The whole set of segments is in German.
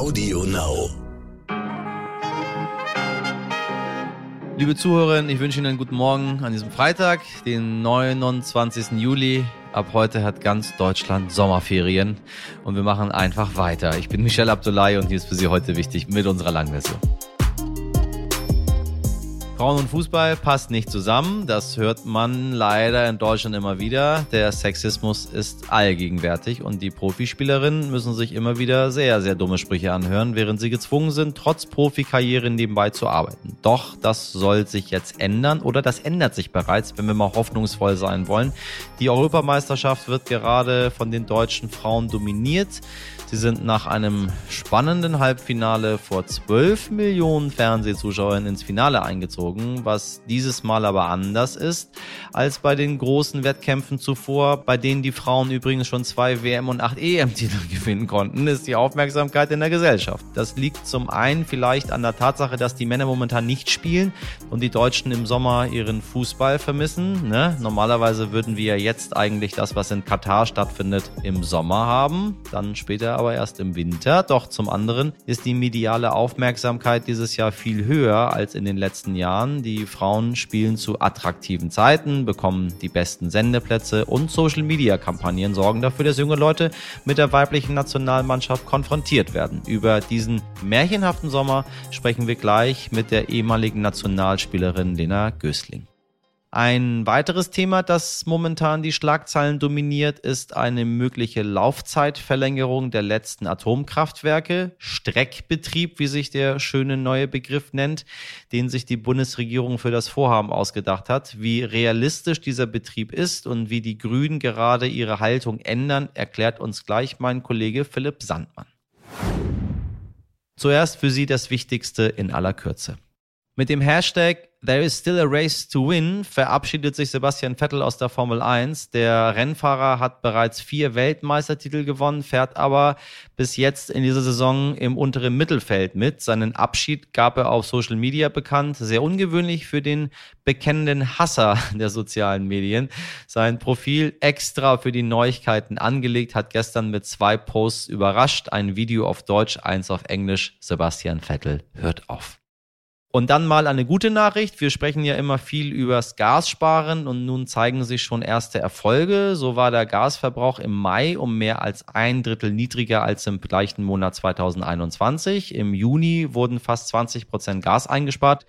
Audio Now. Liebe Zuhörerinnen, ich wünsche Ihnen einen guten Morgen an diesem Freitag, den 29. Juli. Ab heute hat ganz Deutschland Sommerferien und wir machen einfach weiter. Ich bin Michel Abdullahi und hier ist für Sie heute wichtig mit unserer Langversion. Frauen und Fußball passt nicht zusammen. Das hört man leider in Deutschland immer wieder. Der Sexismus ist allgegenwärtig und die Profispielerinnen müssen sich immer wieder sehr, sehr dumme Sprüche anhören, während sie gezwungen sind, trotz Profikarriere nebenbei zu arbeiten. Doch das soll sich jetzt ändern oder das ändert sich bereits, wenn wir mal hoffnungsvoll sein wollen. Die Europameisterschaft wird gerade von den deutschen Frauen dominiert. Sie sind nach einem spannenden Halbfinale vor 12 Millionen Fernsehzuschauern ins Finale eingezogen, was dieses Mal aber anders ist als bei den großen Wettkämpfen zuvor, bei denen die Frauen übrigens schon zwei WM und acht EM-Titel gewinnen konnten, ist die Aufmerksamkeit in der Gesellschaft. Das liegt zum einen vielleicht an der Tatsache, dass die Männer momentan nicht spielen und die Deutschen im Sommer ihren Fußball vermissen. Ne? Normalerweise würden wir jetzt eigentlich das, was in Katar stattfindet, im Sommer haben, dann später aber erst im Winter. Doch zum anderen ist die mediale Aufmerksamkeit dieses Jahr viel höher als in den letzten Jahren. Die Frauen spielen zu attraktiven Zeiten, bekommen die besten Sendeplätze und Social-Media-Kampagnen sorgen dafür, dass junge Leute mit der weiblichen Nationalmannschaft konfrontiert werden. Über diesen märchenhaften Sommer sprechen wir gleich mit der ehemaligen Nationalspielerin Lena Gößling. Ein weiteres Thema, das momentan die Schlagzeilen dominiert, ist eine mögliche Laufzeitverlängerung der letzten Atomkraftwerke. Streckbetrieb, wie sich der schöne neue Begriff nennt, den sich die Bundesregierung für das Vorhaben ausgedacht hat. Wie realistisch dieser Betrieb ist und wie die Grünen gerade ihre Haltung ändern, erklärt uns gleich mein Kollege Philipp Sandmann. Zuerst für Sie das Wichtigste in aller Kürze. Mit dem Hashtag There is still a race to win verabschiedet sich Sebastian Vettel aus der Formel 1. Der Rennfahrer hat bereits vier Weltmeistertitel gewonnen, fährt aber bis jetzt in dieser Saison im unteren Mittelfeld mit. Seinen Abschied gab er auf Social Media bekannt. Sehr ungewöhnlich für den bekennenden Hasser der sozialen Medien. Sein Profil extra für die Neuigkeiten angelegt, hat gestern mit zwei Posts überrascht. Ein Video auf Deutsch, eins auf Englisch. Sebastian Vettel hört auf. Und dann mal eine gute Nachricht. Wir sprechen ja immer viel übers Gassparen und nun zeigen sich schon erste Erfolge. So war der Gasverbrauch im Mai um mehr als ein Drittel niedriger als im gleichen Monat 2021. Im Juni wurden fast 20 Prozent Gas eingespart.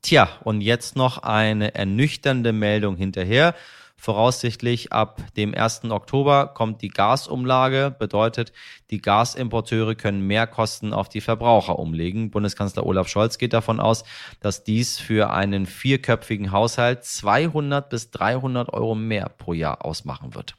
Tja, und jetzt noch eine ernüchternde Meldung hinterher. Voraussichtlich ab dem 1. Oktober kommt die Gasumlage, bedeutet, die Gasimporteure können mehr Kosten auf die Verbraucher umlegen. Bundeskanzler Olaf Scholz geht davon aus, dass dies für einen vierköpfigen Haushalt 200 bis 300 Euro mehr pro Jahr ausmachen wird.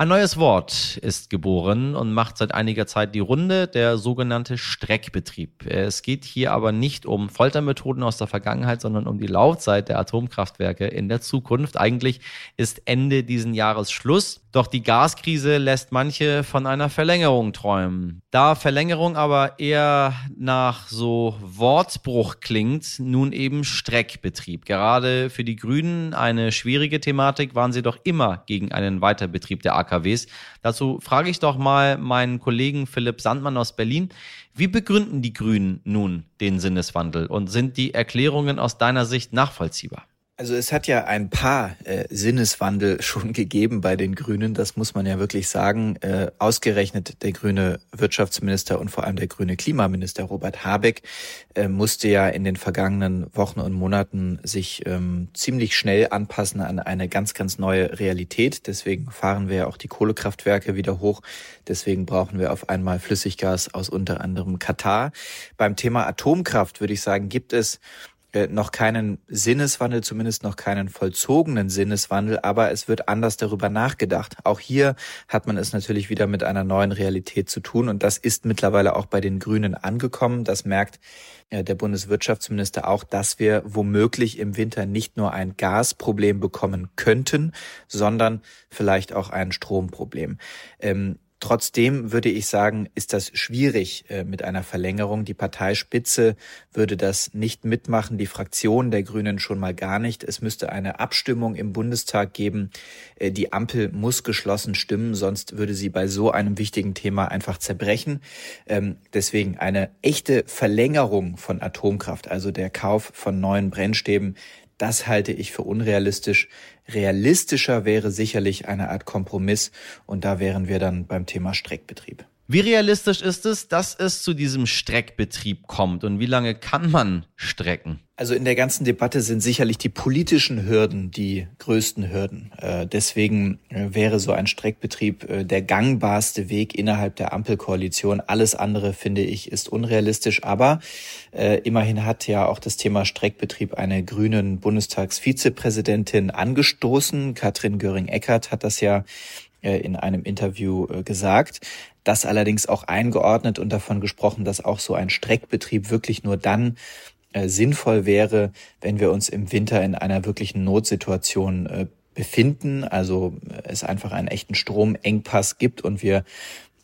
Ein neues Wort ist geboren und macht seit einiger Zeit die Runde, der sogenannte Streckbetrieb. Es geht hier aber nicht um Foltermethoden aus der Vergangenheit, sondern um die Laufzeit der Atomkraftwerke in der Zukunft. Eigentlich ist Ende diesen Jahres Schluss. Doch die Gaskrise lässt manche von einer Verlängerung träumen. Da Verlängerung aber eher nach so Wortbruch klingt, nun eben Streckbetrieb. Gerade für die Grünen eine schwierige Thematik, waren sie doch immer gegen einen Weiterbetrieb der AKWs. Dazu frage ich doch mal meinen Kollegen Philipp Sandmann aus Berlin. Wie begründen die Grünen nun den Sinneswandel und sind die Erklärungen aus deiner Sicht nachvollziehbar? Also es hat ja ein paar äh, Sinneswandel schon gegeben bei den Grünen, das muss man ja wirklich sagen. Äh, ausgerechnet der grüne Wirtschaftsminister und vor allem der grüne Klimaminister Robert Habeck äh, musste ja in den vergangenen Wochen und Monaten sich ähm, ziemlich schnell anpassen an eine ganz, ganz neue Realität. Deswegen fahren wir ja auch die Kohlekraftwerke wieder hoch. Deswegen brauchen wir auf einmal Flüssiggas aus unter anderem Katar. Beim Thema Atomkraft würde ich sagen, gibt es äh, noch keinen Sinneswandel, zumindest noch keinen vollzogenen Sinneswandel, aber es wird anders darüber nachgedacht. Auch hier hat man es natürlich wieder mit einer neuen Realität zu tun und das ist mittlerweile auch bei den Grünen angekommen. Das merkt äh, der Bundeswirtschaftsminister auch, dass wir womöglich im Winter nicht nur ein Gasproblem bekommen könnten, sondern vielleicht auch ein Stromproblem. Ähm, Trotzdem würde ich sagen, ist das schwierig äh, mit einer Verlängerung. Die Parteispitze würde das nicht mitmachen, die Fraktion der Grünen schon mal gar nicht. Es müsste eine Abstimmung im Bundestag geben. Äh, die Ampel muss geschlossen stimmen, sonst würde sie bei so einem wichtigen Thema einfach zerbrechen. Ähm, deswegen eine echte Verlängerung von Atomkraft, also der Kauf von neuen Brennstäben, das halte ich für unrealistisch. Realistischer wäre sicherlich eine Art Kompromiss und da wären wir dann beim Thema Streckbetrieb. Wie realistisch ist es, dass es zu diesem Streckbetrieb kommt und wie lange kann man strecken? Also in der ganzen Debatte sind sicherlich die politischen Hürden die größten Hürden. Äh, deswegen äh, wäre so ein Streckbetrieb äh, der gangbarste Weg innerhalb der Ampelkoalition. Alles andere, finde ich, ist unrealistisch. Aber immerhin hat ja auch das Thema Streckbetrieb eine grünen Bundestagsvizepräsidentin angestoßen. Katrin Göring-Eckardt hat das ja in einem Interview gesagt. Das allerdings auch eingeordnet und davon gesprochen, dass auch so ein Streckbetrieb wirklich nur dann äh, sinnvoll wäre, wenn wir uns im Winter in einer wirklichen Notsituation äh, befinden, also äh, es einfach einen echten Stromengpass gibt und wir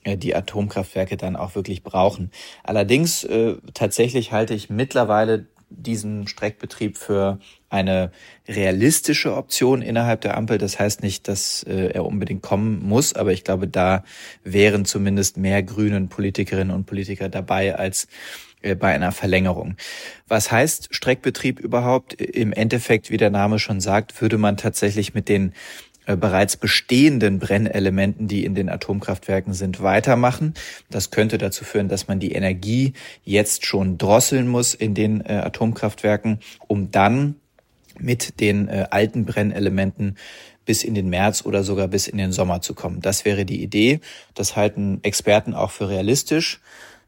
äh, die Atomkraftwerke dann auch wirklich brauchen. Allerdings äh, tatsächlich halte ich mittlerweile diesen Streckbetrieb für eine realistische Option innerhalb der Ampel. Das heißt nicht, dass äh, er unbedingt kommen muss, aber ich glaube, da wären zumindest mehr grünen Politikerinnen und Politiker dabei als äh, bei einer Verlängerung. Was heißt Streckbetrieb überhaupt? Im Endeffekt, wie der Name schon sagt, würde man tatsächlich mit den bereits bestehenden Brennelementen, die in den Atomkraftwerken sind, weitermachen. Das könnte dazu führen, dass man die Energie jetzt schon drosseln muss in den äh, Atomkraftwerken, um dann mit den äh, alten Brennelementen bis in den März oder sogar bis in den Sommer zu kommen. Das wäre die Idee. Das halten Experten auch für realistisch.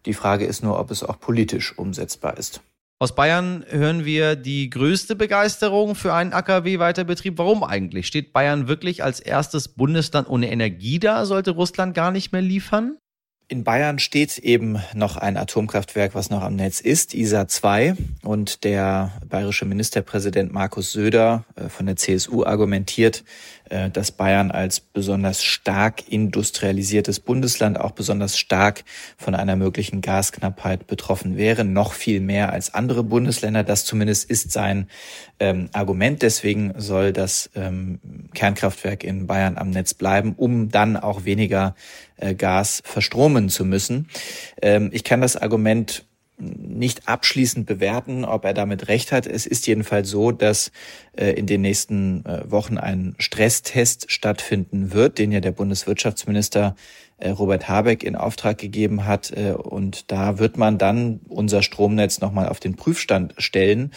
Die Frage ist nur, ob es auch politisch umsetzbar ist. Aus Bayern hören wir die größte Begeisterung für einen AKW-Weiterbetrieb. Warum eigentlich? Steht Bayern wirklich als erstes Bundesland ohne Energie da? Sollte Russland gar nicht mehr liefern? In Bayern steht eben noch ein Atomkraftwerk, was noch am Netz ist, ISA 2. Und der bayerische Ministerpräsident Markus Söder äh, von der CSU argumentiert, dass Bayern als besonders stark industrialisiertes Bundesland auch besonders stark von einer möglichen Gasknappheit betroffen wäre, noch viel mehr als andere Bundesländer. Das zumindest ist sein ähm, Argument. Deswegen soll das ähm, Kernkraftwerk in Bayern am Netz bleiben, um dann auch weniger äh, Gas verstromen zu müssen. Ähm, ich kann das Argument nicht abschließend bewerten, ob er damit recht hat. Es ist jedenfalls so, dass äh, in den nächsten äh, Wochen ein Stresstest stattfinden wird, den ja der Bundeswirtschaftsminister äh, Robert Habeck in Auftrag gegeben hat. Und da wird man dann unser Stromnetz nochmal auf den Prüfstand stellen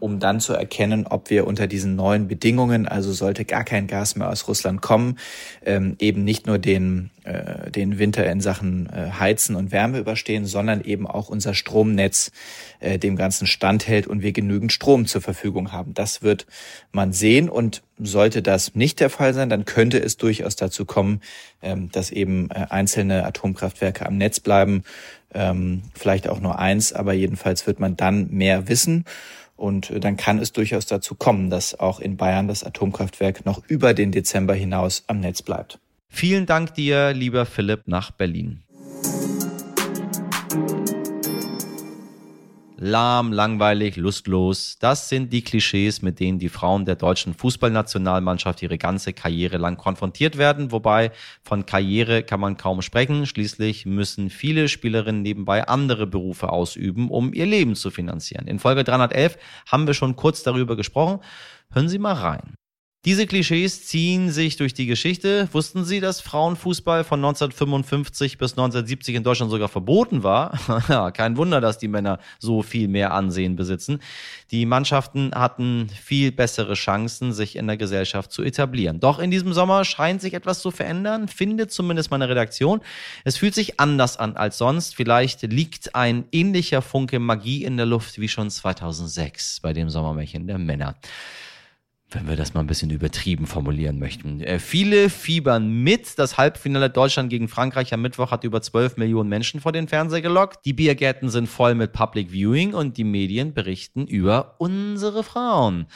um dann zu erkennen, ob wir unter diesen neuen Bedingungen, also sollte gar kein Gas mehr aus Russland kommen, ähm, eben nicht nur den, äh, den Winter in Sachen äh, Heizen und Wärme überstehen, sondern eben auch unser Stromnetz äh, dem Ganzen standhält und wir genügend Strom zur Verfügung haben. Das wird man sehen und sollte das nicht der Fall sein, dann könnte es durchaus dazu kommen, ähm, dass eben äh, einzelne Atomkraftwerke am Netz bleiben, ähm, vielleicht auch nur eins, aber jedenfalls wird man dann mehr wissen. Und äh, dann kann es durchaus dazu kommen, dass auch in Bayern das Atomkraftwerk noch über den Dezember hinaus am Netz bleibt. Vielen Dank dir, lieber Philipp, nach Berlin. Lahm, langweilig, lustlos. Das sind die Klischees, mit denen die Frauen der deutschen Fußballnationalmannschaft ihre ganze Karriere lang konfrontiert werden. Wobei von Karriere kann man kaum sprechen. Schließlich müssen viele Spielerinnen nebenbei andere Berufe ausüben, um ihr Leben zu finanzieren. In Folge 311 haben wir schon kurz darüber gesprochen. Hören Sie mal rein. Diese Klischees ziehen sich durch die Geschichte. Wussten Sie, dass Frauenfußball von 1955 bis 1970 in Deutschland sogar verboten war? kein Wunder, dass die Männer so viel mehr Ansehen besitzen. Die Mannschaften hatten viel bessere Chancen, sich in der Gesellschaft zu etablieren. Doch in diesem Sommer scheint sich etwas zu verändern, findet zumindest meine Redaktion. Es fühlt sich anders an als sonst. Vielleicht liegt ein ähnlicher Funke Magie in der Luft wie schon 2006 bei dem Sommermärchen der Männer wenn wir das mal ein bisschen übertrieben formulieren möchten. Äh, viele fiebern mit. Das Halbfinale Deutschland gegen Frankreich am Mittwoch hat über 12 Millionen Menschen vor den Fernseher gelockt. Die Biergärten sind voll mit Public Viewing und die Medien berichten über unsere Frauen.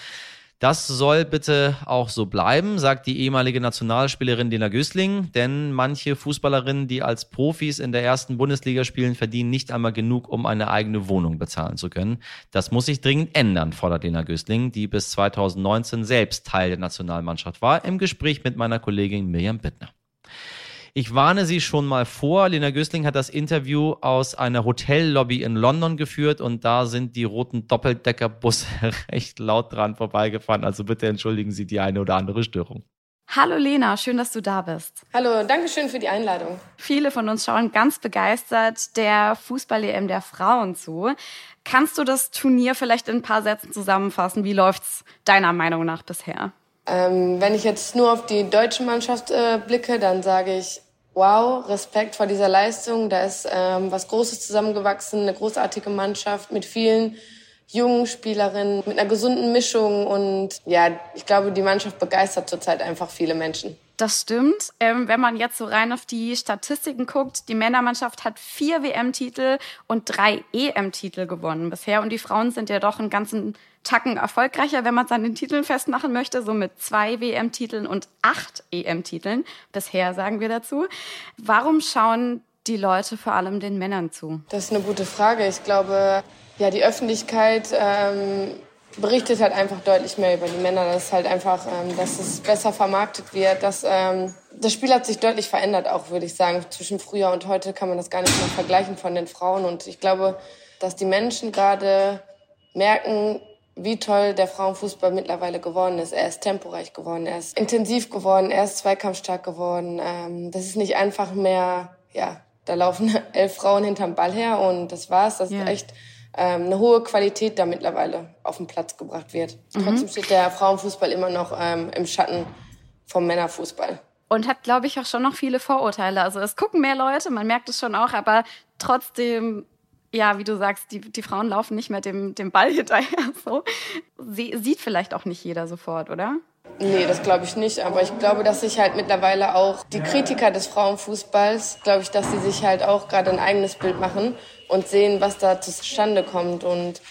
Das soll bitte auch so bleiben, sagt die ehemalige Nationalspielerin Lena Güßling, denn manche Fußballerinnen, die als Profis in der ersten Bundesliga spielen, verdienen nicht einmal genug, um eine eigene Wohnung bezahlen zu können. Das muss sich dringend ändern, fordert Lena Güßling, die bis 2019 selbst Teil der Nationalmannschaft war, im Gespräch mit meiner Kollegin Mirjam Bittner. Ich warne Sie schon mal vor. Lena Gößling hat das Interview aus einer Hotellobby in London geführt und da sind die roten Doppeldeckerbusse recht laut dran vorbeigefahren. Also bitte entschuldigen Sie die eine oder andere Störung. Hallo Lena, schön, dass du da bist. Hallo, danke schön für die Einladung. Viele von uns schauen ganz begeistert der Fußball-EM der Frauen zu. Kannst du das Turnier vielleicht in ein paar Sätzen zusammenfassen? Wie läuft's deiner Meinung nach bisher? Ähm, wenn ich jetzt nur auf die deutsche Mannschaft äh, blicke, dann sage ich, wow, Respekt vor dieser Leistung. Da ist ähm, was Großes zusammengewachsen, eine großartige Mannschaft mit vielen jungen Spielerinnen, mit einer gesunden Mischung. Und ja, ich glaube, die Mannschaft begeistert zurzeit einfach viele Menschen. Das stimmt. Ähm, wenn man jetzt so rein auf die Statistiken guckt, die Männermannschaft hat vier WM-Titel und drei EM-Titel gewonnen bisher. Und die Frauen sind ja doch einen ganzen Tacken erfolgreicher, wenn man es an den Titeln festmachen möchte, so mit zwei WM-Titeln und acht EM-Titeln. Bisher sagen wir dazu. Warum schauen die Leute vor allem den Männern zu? Das ist eine gute Frage. Ich glaube, ja, die Öffentlichkeit ähm, berichtet halt einfach deutlich mehr über die Männer. Das ist halt einfach, ähm, dass es besser vermarktet wird. Dass, ähm, das Spiel hat sich deutlich verändert, auch würde ich sagen. Zwischen früher und heute kann man das gar nicht mehr vergleichen von den Frauen. Und ich glaube, dass die Menschen gerade merken, wie toll der Frauenfußball mittlerweile geworden ist. Er ist temporeich geworden, er ist intensiv geworden, er ist zweikampfstark geworden. Ähm, das ist nicht einfach mehr, ja, da laufen elf Frauen hinterm Ball her und das war's. Das ja. ist echt ähm, eine hohe Qualität da mittlerweile auf den Platz gebracht wird. Mhm. Trotzdem steht der Frauenfußball immer noch ähm, im Schatten vom Männerfußball. Und hat, glaube ich, auch schon noch viele Vorurteile. Also es gucken mehr Leute, man merkt es schon auch, aber trotzdem ja, wie du sagst, die, die Frauen laufen nicht mehr dem, dem Ball hinterher. So. Sie, sieht vielleicht auch nicht jeder sofort, oder? Nee, das glaube ich nicht. Aber ich glaube, dass sich halt mittlerweile auch die Kritiker des Frauenfußballs, glaube ich, dass sie sich halt auch gerade ein eigenes Bild machen und sehen, was da zustande kommt. Und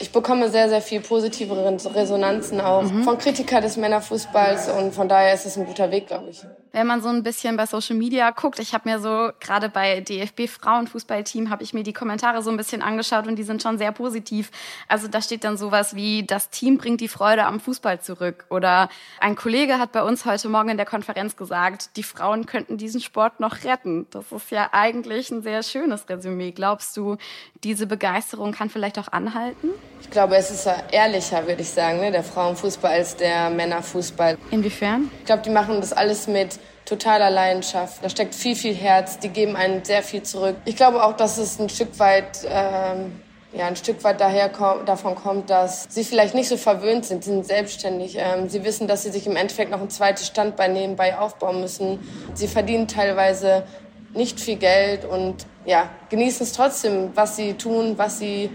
ich bekomme sehr, sehr viel positive Resonanzen auch mhm. von Kritikern des Männerfußballs und von daher ist es ein guter Weg, glaube ich. Wenn man so ein bisschen bei Social Media guckt, ich habe mir so gerade bei DFB Frauenfußballteam habe ich mir die Kommentare so ein bisschen angeschaut und die sind schon sehr positiv. Also da steht dann sowas wie das Team bringt die Freude am Fußball zurück oder ein Kollege hat bei uns heute Morgen in der Konferenz gesagt, die Frauen könnten diesen Sport noch retten. Das ist ja eigentlich ein sehr schönes Resümee. Glaubst du, diese Begeisterung kann vielleicht auch anhalten? Ich glaube, es ist ehrlicher, würde ich sagen, ne, der Frauenfußball als der Männerfußball. Inwiefern? Ich glaube, die machen das alles mit totaler Leidenschaft. Da steckt viel, viel Herz. Die geben einen sehr viel zurück. Ich glaube auch, dass es ein Stück weit, ähm, ja, ein Stück weit daher kommt, davon kommt, dass sie vielleicht nicht so verwöhnt sind. Sie sind selbstständig. Ähm, sie wissen, dass sie sich im Endeffekt noch ein zweites Standbein nebenbei aufbauen müssen. Sie verdienen teilweise nicht viel Geld und ja, genießen es trotzdem, was sie tun, was sie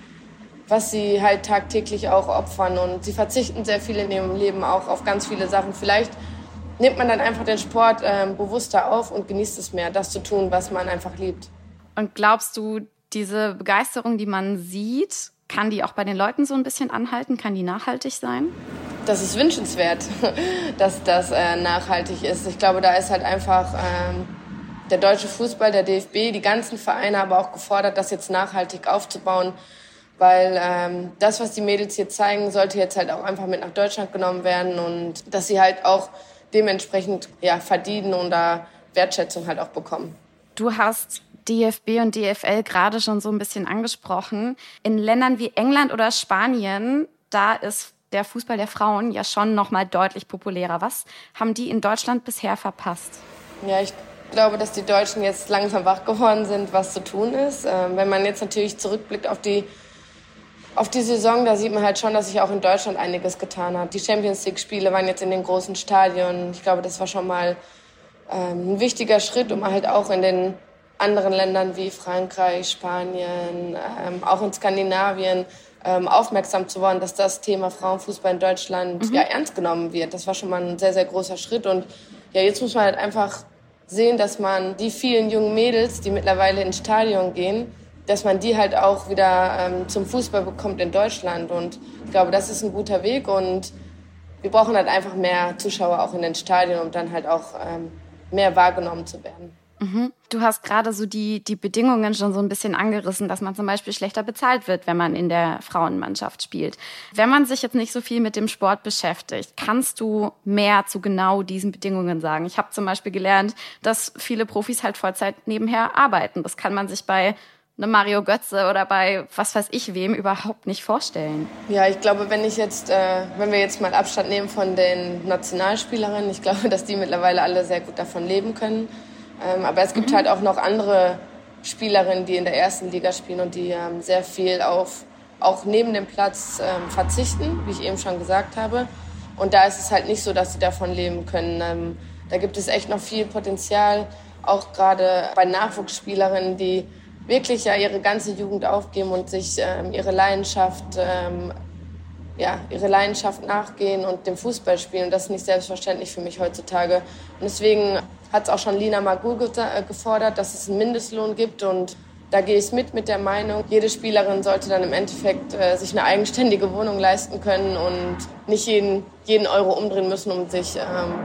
was sie halt tagtäglich auch opfern. Und sie verzichten sehr viel in ihrem Leben auch auf ganz viele Sachen. Vielleicht nimmt man dann einfach den Sport äh, bewusster auf und genießt es mehr, das zu tun, was man einfach liebt. Und glaubst du, diese Begeisterung, die man sieht, kann die auch bei den Leuten so ein bisschen anhalten? Kann die nachhaltig sein? Das ist wünschenswert, dass das äh, nachhaltig ist. Ich glaube, da ist halt einfach ähm, der deutsche Fußball, der DFB, die ganzen Vereine aber auch gefordert, das jetzt nachhaltig aufzubauen weil ähm, das, was die Mädels hier zeigen, sollte jetzt halt auch einfach mit nach Deutschland genommen werden und dass sie halt auch dementsprechend ja, verdienen und da Wertschätzung halt auch bekommen. Du hast DFB und DFL gerade schon so ein bisschen angesprochen. In Ländern wie England oder Spanien, da ist der Fußball der Frauen ja schon noch mal deutlich populärer. Was haben die in Deutschland bisher verpasst? Ja, ich glaube, dass die Deutschen jetzt langsam wach geworden sind, was zu tun ist. Ähm, wenn man jetzt natürlich zurückblickt auf die auf die Saison, da sieht man halt schon, dass sich auch in Deutschland einiges getan hat. Die Champions League-Spiele waren jetzt in den großen Stadien. Ich glaube, das war schon mal ähm, ein wichtiger Schritt, um halt auch in den anderen Ländern wie Frankreich, Spanien, ähm, auch in Skandinavien ähm, aufmerksam zu werden, dass das Thema Frauenfußball in Deutschland mhm. ja ernst genommen wird. Das war schon mal ein sehr, sehr großer Schritt. Und ja, jetzt muss man halt einfach sehen, dass man die vielen jungen Mädels, die mittlerweile ins Stadion gehen, dass man die halt auch wieder ähm, zum Fußball bekommt in Deutschland. Und ich glaube, das ist ein guter Weg. Und wir brauchen halt einfach mehr Zuschauer auch in den Stadien, um dann halt auch ähm, mehr wahrgenommen zu werden. Mhm. Du hast gerade so die, die Bedingungen schon so ein bisschen angerissen, dass man zum Beispiel schlechter bezahlt wird, wenn man in der Frauenmannschaft spielt. Wenn man sich jetzt nicht so viel mit dem Sport beschäftigt, kannst du mehr zu genau diesen Bedingungen sagen? Ich habe zum Beispiel gelernt, dass viele Profis halt Vollzeit nebenher arbeiten. Das kann man sich bei eine Mario Götze oder bei was weiß ich wem überhaupt nicht vorstellen. Ja, ich glaube, wenn ich jetzt, äh, wenn wir jetzt mal Abstand nehmen von den Nationalspielerinnen, ich glaube, dass die mittlerweile alle sehr gut davon leben können. Ähm, aber es gibt mhm. halt auch noch andere Spielerinnen, die in der ersten Liga spielen und die ähm, sehr viel auf auch neben dem Platz ähm, verzichten, wie ich eben schon gesagt habe. Und da ist es halt nicht so, dass sie davon leben können. Ähm, da gibt es echt noch viel Potenzial, auch gerade bei Nachwuchsspielerinnen, die wirklich ja ihre ganze Jugend aufgeben und sich ähm, ihre Leidenschaft ähm, ja, ihre Leidenschaft nachgehen und dem Fußball spielen. Und das ist nicht selbstverständlich für mich heutzutage. Und deswegen hat es auch schon Lina Magul äh, gefordert, dass es einen Mindestlohn gibt. Und da gehe ich mit mit der Meinung, jede Spielerin sollte dann im Endeffekt äh, sich eine eigenständige Wohnung leisten können und nicht jeden, jeden Euro umdrehen müssen, um sich ähm,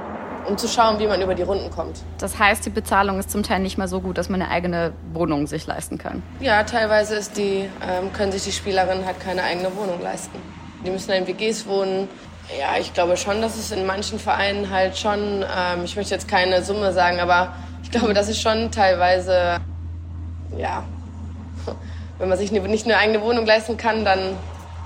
um zu schauen, wie man über die Runden kommt. Das heißt, die Bezahlung ist zum Teil nicht mehr so gut, dass man eine eigene Wohnung sich leisten kann. Ja, teilweise ist die, ähm, können sich die Spielerinnen halt keine eigene Wohnung leisten. Die müssen in WGs wohnen. Ja, ich glaube schon, dass es in manchen Vereinen halt schon, ähm, ich möchte jetzt keine Summe sagen, aber ich glaube, das ist schon teilweise, ja, wenn man sich nicht eine eigene Wohnung leisten kann, dann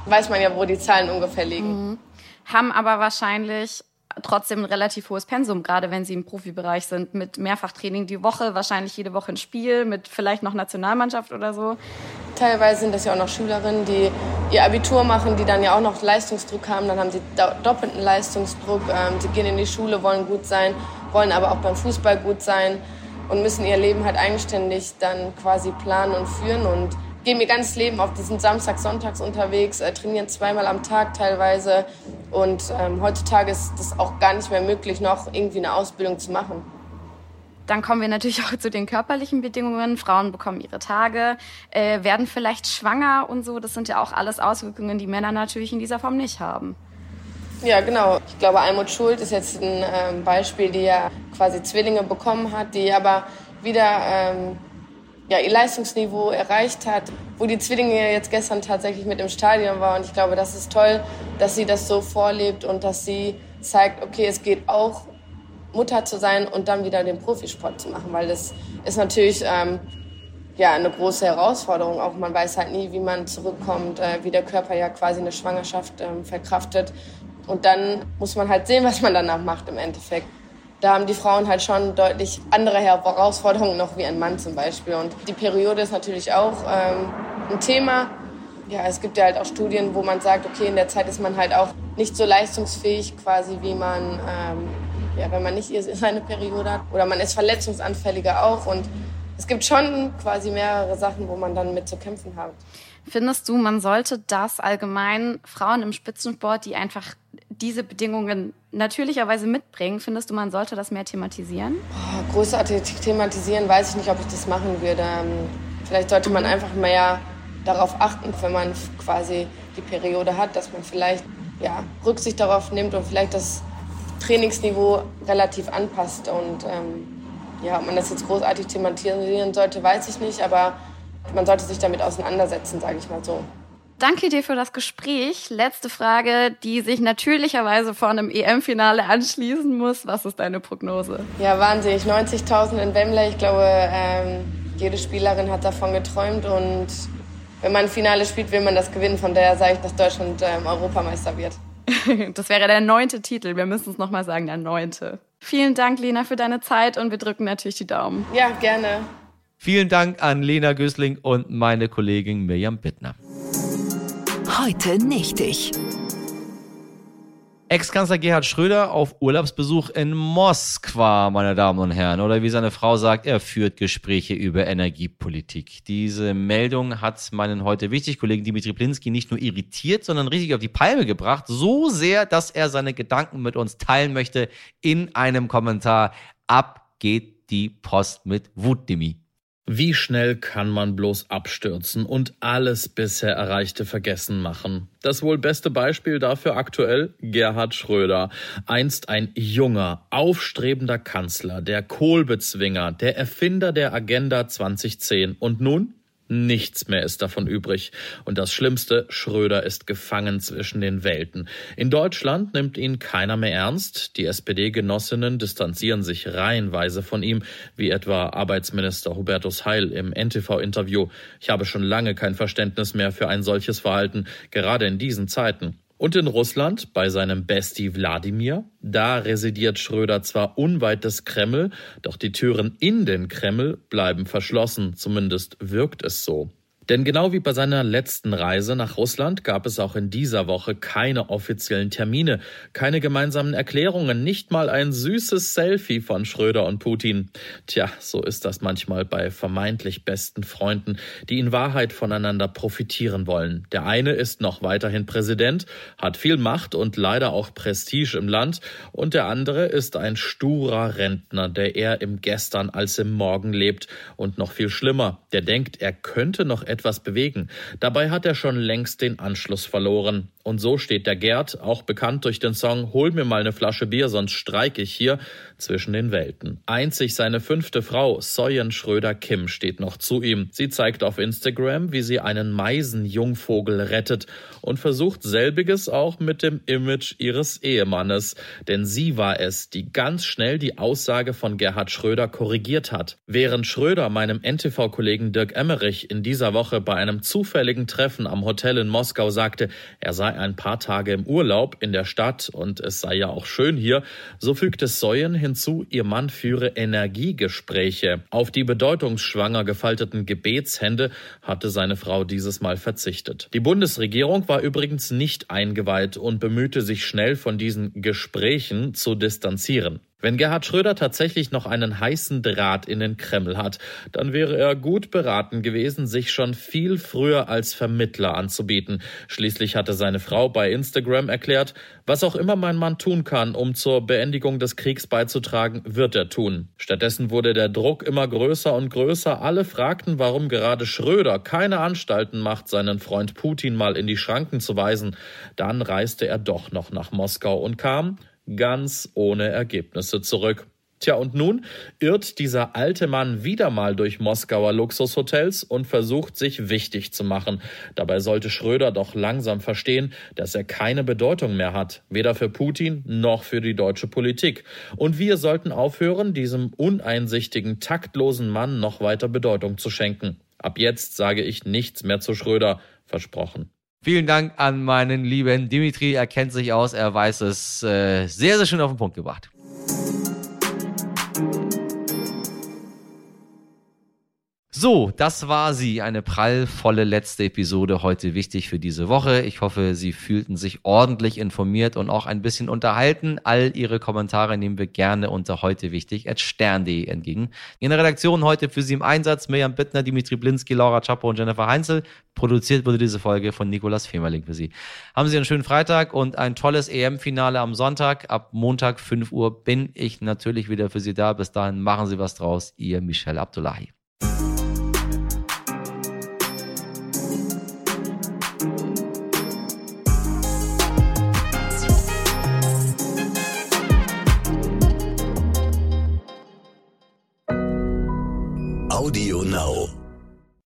weiß man ja, wo die Zahlen ungefähr liegen. Mhm. Haben aber wahrscheinlich trotzdem ein relativ hohes Pensum, gerade wenn sie im Profibereich sind, mit Mehrfachtraining die Woche, wahrscheinlich jede Woche ein Spiel, mit vielleicht noch Nationalmannschaft oder so. Teilweise sind das ja auch noch Schülerinnen, die ihr Abitur machen, die dann ja auch noch Leistungsdruck haben. Dann haben sie doppelten Leistungsdruck. Ähm, sie gehen in die Schule, wollen gut sein, wollen aber auch beim Fußball gut sein und müssen ihr Leben halt eigenständig dann quasi planen und führen und gehen ihr ganzes Leben auf diesen Samstag, Sonntags unterwegs, äh, trainieren zweimal am Tag teilweise. Und ähm, heutzutage ist das auch gar nicht mehr möglich, noch irgendwie eine Ausbildung zu machen. Dann kommen wir natürlich auch zu den körperlichen Bedingungen. Frauen bekommen ihre Tage, äh, werden vielleicht schwanger und so. Das sind ja auch alles Auswirkungen, die Männer natürlich in dieser Form nicht haben. Ja, genau. Ich glaube, Almut Schuld ist jetzt ein ähm, Beispiel, die ja quasi Zwillinge bekommen hat, die aber wieder ähm, ja, ihr Leistungsniveau erreicht hat, wo die Zwillinge jetzt gestern tatsächlich mit im Stadion war. Und ich glaube, das ist toll, dass sie das so vorlebt und dass sie zeigt, okay, es geht auch, Mutter zu sein und dann wieder den Profisport zu machen, weil das ist natürlich ähm, ja, eine große Herausforderung. Auch man weiß halt nie, wie man zurückkommt, äh, wie der Körper ja quasi eine Schwangerschaft ähm, verkraftet. Und dann muss man halt sehen, was man danach macht im Endeffekt da haben die Frauen halt schon deutlich andere Herausforderungen noch wie ein Mann zum Beispiel. Und die Periode ist natürlich auch ähm, ein Thema. Ja, es gibt ja halt auch Studien, wo man sagt, okay, in der Zeit ist man halt auch nicht so leistungsfähig quasi, wie man, ähm, ja, wenn man nicht seine Periode hat. Oder man ist verletzungsanfälliger auch. Und es gibt schon quasi mehrere Sachen, wo man dann mit zu kämpfen hat. Findest du, man sollte das allgemein Frauen im Spitzensport, die einfach diese Bedingungen natürlicherweise mitbringen, findest du, man sollte das mehr thematisieren? Oh, großartig thematisieren weiß ich nicht, ob ich das machen würde. Ähm, vielleicht sollte man einfach mehr darauf achten, wenn man quasi die Periode hat, dass man vielleicht ja, Rücksicht darauf nimmt und vielleicht das Trainingsniveau relativ anpasst. Und ähm, ja, ob man das jetzt großartig thematisieren sollte, weiß ich nicht, aber man sollte sich damit auseinandersetzen, sage ich mal so. Danke dir für das Gespräch. Letzte Frage, die sich natürlicherweise vor einem EM-Finale anschließen muss. Was ist deine Prognose? Ja, wahnsinnig. 90.000 in Wembley. Ich glaube, ähm, jede Spielerin hat davon geträumt. Und wenn man ein Finale spielt, will man das gewinnen. Von daher sage ich, dass Deutschland ähm, Europameister wird. das wäre der neunte Titel. Wir müssen es nochmal sagen, der neunte. Vielen Dank, Lena, für deine Zeit und wir drücken natürlich die Daumen. Ja, gerne. Vielen Dank an Lena Gößling und meine Kollegin Mirjam Bittner. Heute nicht ich. Ex-Kanzler Gerhard Schröder auf Urlaubsbesuch in Moskwa, meine Damen und Herren. Oder wie seine Frau sagt, er führt Gespräche über Energiepolitik. Diese Meldung hat meinen heute wichtig Kollegen Dimitri Plinski nicht nur irritiert, sondern richtig auf die Palme gebracht. So sehr, dass er seine Gedanken mit uns teilen möchte in einem Kommentar. Ab geht die Post mit Wut, Dimi. Wie schnell kann man bloß abstürzen und alles bisher Erreichte vergessen machen? Das wohl beste Beispiel dafür aktuell Gerhard Schröder. Einst ein junger, aufstrebender Kanzler, der Kohlbezwinger, der Erfinder der Agenda 2010 und nun Nichts mehr ist davon übrig. Und das Schlimmste, Schröder ist gefangen zwischen den Welten. In Deutschland nimmt ihn keiner mehr ernst. Die SPD-Genossinnen distanzieren sich reihenweise von ihm, wie etwa Arbeitsminister Hubertus Heil im NTV-Interview. Ich habe schon lange kein Verständnis mehr für ein solches Verhalten, gerade in diesen Zeiten. Und in Russland bei seinem Bestie Wladimir. Da residiert Schröder zwar unweit des Kreml, doch die Türen in den Kreml bleiben verschlossen, zumindest wirkt es so. Denn genau wie bei seiner letzten Reise nach Russland gab es auch in dieser Woche keine offiziellen Termine, keine gemeinsamen Erklärungen, nicht mal ein süßes Selfie von Schröder und Putin. Tja, so ist das manchmal bei vermeintlich besten Freunden, die in Wahrheit voneinander profitieren wollen. Der eine ist noch weiterhin Präsident, hat viel Macht und leider auch Prestige im Land, und der andere ist ein sturer Rentner, der eher im Gestern als im Morgen lebt und noch viel schlimmer, der denkt, er könnte noch etwas bewegen. Dabei hat er schon längst den Anschluss verloren. Und so steht der Gerd, auch bekannt durch den Song Hol mir mal eine Flasche Bier, sonst streike ich hier, zwischen den Welten. Einzig seine fünfte Frau, Soyen Schröder-Kim, steht noch zu ihm. Sie zeigt auf Instagram, wie sie einen Meisenjungvogel rettet und versucht selbiges auch mit dem Image ihres Ehemannes. Denn sie war es, die ganz schnell die Aussage von Gerhard Schröder korrigiert hat. Während Schröder meinem NTV-Kollegen Dirk Emmerich in dieser Woche bei einem zufälligen Treffen am Hotel in Moskau sagte, er sei ein paar Tage im Urlaub in der Stadt und es sei ja auch schön hier, so fügte Soyen hinzu, ihr Mann führe Energiegespräche. Auf die bedeutungsschwanger gefalteten Gebetshände hatte seine Frau dieses Mal verzichtet. Die Bundesregierung war übrigens nicht eingeweiht und bemühte sich schnell von diesen Gesprächen zu distanzieren. Wenn Gerhard Schröder tatsächlich noch einen heißen Draht in den Kreml hat, dann wäre er gut beraten gewesen, sich schon viel früher als Vermittler anzubieten. Schließlich hatte seine Frau bei Instagram erklärt, was auch immer mein Mann tun kann, um zur Beendigung des Kriegs beizutragen, wird er tun. Stattdessen wurde der Druck immer größer und größer. Alle fragten, warum gerade Schröder keine Anstalten macht, seinen Freund Putin mal in die Schranken zu weisen. Dann reiste er doch noch nach Moskau und kam, ganz ohne Ergebnisse zurück. Tja, und nun irrt dieser alte Mann wieder mal durch Moskauer Luxushotels und versucht, sich wichtig zu machen. Dabei sollte Schröder doch langsam verstehen, dass er keine Bedeutung mehr hat, weder für Putin noch für die deutsche Politik. Und wir sollten aufhören, diesem uneinsichtigen, taktlosen Mann noch weiter Bedeutung zu schenken. Ab jetzt sage ich nichts mehr zu Schröder, versprochen. Vielen Dank an meinen lieben Dimitri. Er kennt sich aus, er weiß es äh, sehr, sehr schön auf den Punkt gebracht. So, das war sie. Eine prallvolle letzte Episode heute wichtig für diese Woche. Ich hoffe, Sie fühlten sich ordentlich informiert und auch ein bisschen unterhalten. All Ihre Kommentare nehmen wir gerne unter heute wichtig at stern.de entgegen. In der Redaktion heute für Sie im Einsatz Mirjam Bittner, Dimitri Blinski, Laura Czapo und Jennifer Heinzel. Produziert wurde diese Folge von Nikolas Femerling für Sie. Haben Sie einen schönen Freitag und ein tolles EM-Finale am Sonntag. Ab Montag 5 Uhr bin ich natürlich wieder für Sie da. Bis dahin machen Sie was draus. Ihr Michel Abdullahi.